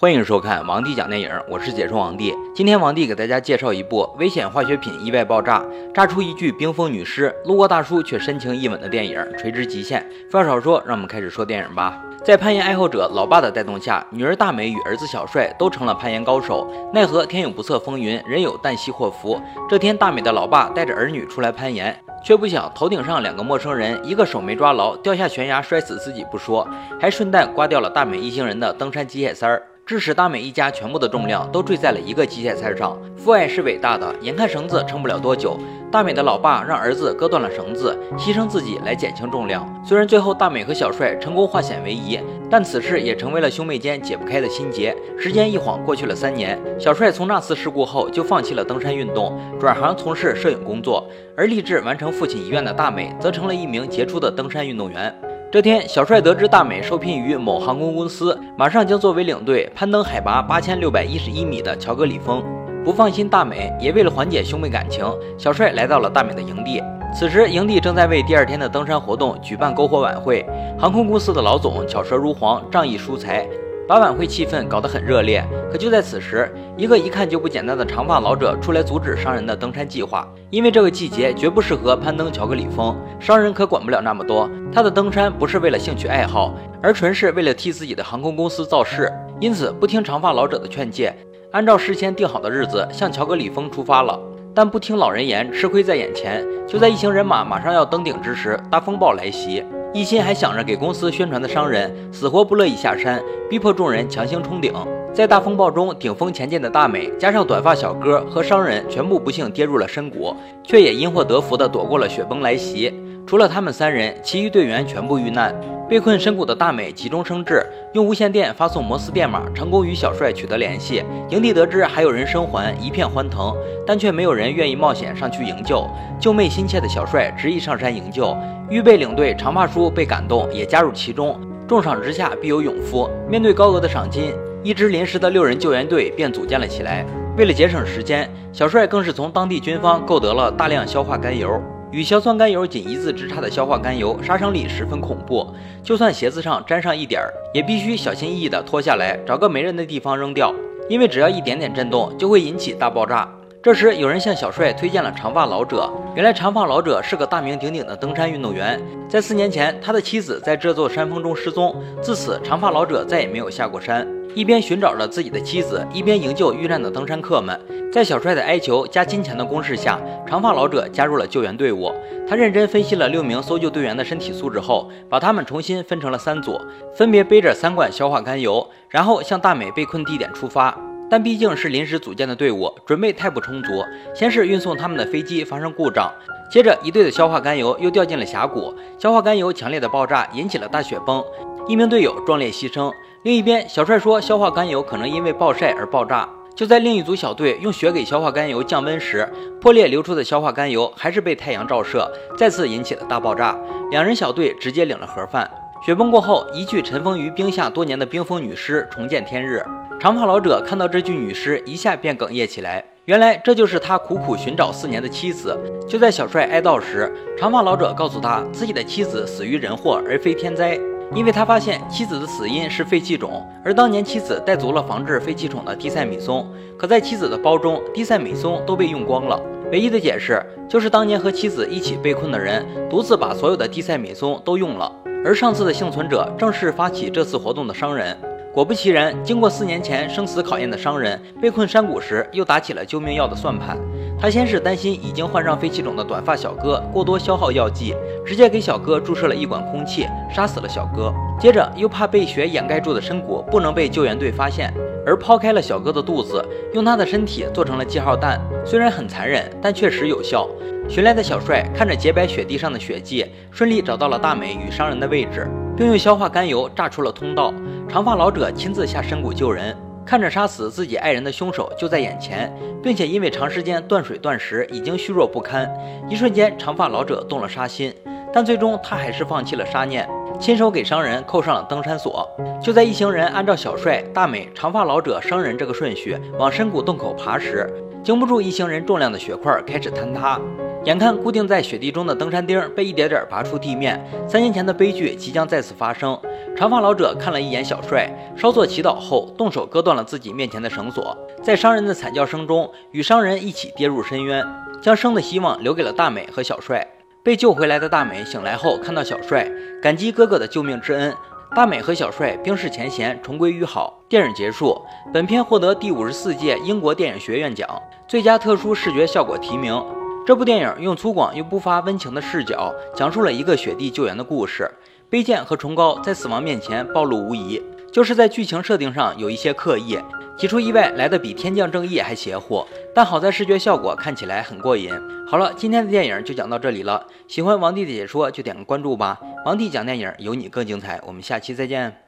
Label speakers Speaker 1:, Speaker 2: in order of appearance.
Speaker 1: 欢迎收看王帝讲电影，我是解说王帝。今天王帝给大家介绍一部危险化学品意外爆炸，炸出一具冰封女尸，路过大叔却深情一吻的电影《垂直极限》。废话少说，让我们开始说电影吧。在攀岩爱好者老爸的带动下，女儿大美与儿子小帅都成了攀岩高手。奈何天有不测风云，人有旦夕祸福。这天，大美的老爸带着儿女出来攀岩，却不想头顶上两个陌生人，一个手没抓牢，掉下悬崖摔死自己不说，还顺带刮掉了大美一行人的登山机械塞儿。致使大美一家全部的重量都坠在了一个机械塞上。父爱是伟大的，眼看绳子撑不了多久，大美的老爸让儿子割断了绳子，牺牲自己来减轻重量。虽然最后大美和小帅成功化险为夷，但此事也成为了兄妹间解不开的心结。时间一晃过去了三年，小帅从那次事故后就放弃了登山运动，转行从事摄影工作，而立志完成父亲遗愿的大美则成了一名杰出的登山运动员。这天，小帅得知大美受聘于某航空公司，马上将作为领队攀登海拔八千六百一十一米的乔戈里峰。不放心大美，也为了缓解兄妹感情，小帅来到了大美的营地。此时，营地正在为第二天的登山活动举办篝火晚会。航空公司的老总巧舌如簧，仗义疏财。把晚会气氛搞得很热烈，可就在此时，一个一看就不简单的长发老者出来阻止商人的登山计划。因为这个季节绝不适合攀登乔格里峰，商人可管不了那么多。他的登山不是为了兴趣爱好，而纯是为了替自己的航空公司造势。因此，不听长发老者的劝诫，按照事先定好的日子向乔格里峰出发了。但不听老人言，吃亏在眼前。就在一行人马马上要登顶之时，大风暴来袭。一心还想着给公司宣传的商人，死活不乐意下山，逼迫众人强行冲顶。在大风暴中顶峰前进的大美，加上短发小哥和商人，全部不幸跌入了深谷，却也因祸得福地躲过了雪崩来袭。除了他们三人，其余队员全部遇难。被困深谷的大美急中生智，用无线电发送摩斯电码，成功与小帅取得联系。营地得知还有人生还，一片欢腾，但却没有人愿意冒险上去营救。救妹心切的小帅执意上山营救，预备领队长发叔被感动，也加入其中。重赏之下必有勇夫。面对高额的赏金，一支临时的六人救援队便组建了起来。为了节省时间，小帅更是从当地军方购得了大量硝化甘油。与硝酸甘油仅一字之差的硝化甘油，杀伤力十分恐怖。就算鞋子上沾上一点儿，也必须小心翼翼地脱下来，找个没人的地方扔掉。因为只要一点点震动，就会引起大爆炸。这时，有人向小帅推荐了长发老者。原来，长发老者是个大名鼎鼎的登山运动员。在四年前，他的妻子在这座山峰中失踪，自此，长发老者再也没有下过山。一边寻找着自己的妻子，一边营救遇难的登山客们。在小帅的哀求加金钱的攻势下，长发老者加入了救援队伍。他认真分析了六名搜救队员的身体素质后，把他们重新分成了三组，分别背着三罐硝化甘油，然后向大美被困地点出发。但毕竟是临时组建的队伍，准备太不充足。先是运送他们的飞机发生故障，接着一队的硝化甘油又掉进了峡谷，硝化甘油强烈的爆炸引起了大雪崩，一名队友壮烈牺牲。另一边，小帅说硝化甘油可能因为暴晒而爆炸。就在另一组小队用雪给硝化甘油降温时，破裂流出的硝化甘油还是被太阳照射，再次引起了大爆炸。两人小队直接领了盒饭。雪崩过后，一具尘封于冰下多年的冰封女尸重见天日。长发老者看到这具女尸，一下便哽咽起来。原来这就是他苦苦寻找四年的妻子。就在小帅哀悼时，长发老者告诉他，自己的妻子死于人祸而非天灾。因为他发现妻子的死因是肺气肿，而当年妻子带足了防治肺气肿的地塞米松，可在妻子的包中，地塞米松都被用光了。唯一的解释就是当年和妻子一起被困的人独自把所有的地塞米松都用了，而上次的幸存者正是发起这次活动的商人。果不其然，经过四年前生死考验的商人被困山谷时，又打起了救命药的算盘。他先是担心已经患上肺气肿的短发小哥过多消耗药剂，直接给小哥注射了一管空气，杀死了小哥。接着又怕被雪掩盖住的深谷不能被救援队发现，而抛开了小哥的肚子，用他的身体做成了记号弹。虽然很残忍，但确实有效。寻来的小帅看着洁白雪地上的血迹，顺利找到了大美与商人的位置，并用硝化甘油炸出了通道。长发老者亲自下深谷救人。看着杀死自己爱人的凶手就在眼前，并且因为长时间断水断食已经虚弱不堪，一瞬间长发老者动了杀心，但最终他还是放弃了杀念，亲手给商人扣上了登山锁。就在一行人按照小帅、大美、长发老者、商人这个顺序往深谷洞口爬时，经不住一行人重量的雪块开始坍塌。眼看固定在雪地中的登山钉被一点点拔出地面，三年前的悲剧即将再次发生。长发老者看了一眼小帅，稍作祈祷后，动手割断了自己面前的绳索，在商人的惨叫声中，与商人一起跌入深渊，将生的希望留给了大美和小帅。被救回来的大美醒来后，看到小帅，感激哥哥的救命之恩。大美和小帅冰释前嫌，重归于好。电影结束，本片获得第五十四届英国电影学院奖最佳特殊视觉效果提名。这部电影用粗犷又不乏温情的视角，讲述了一个雪地救援的故事。卑贱和崇高在死亡面前暴露无遗，就是在剧情设定上有一些刻意。几出意外来的比天降正义还邪乎，但好在视觉效果看起来很过瘾。好了，今天的电影就讲到这里了。喜欢王帝的解说就点个关注吧。王帝讲电影有你更精彩，我们下期再见。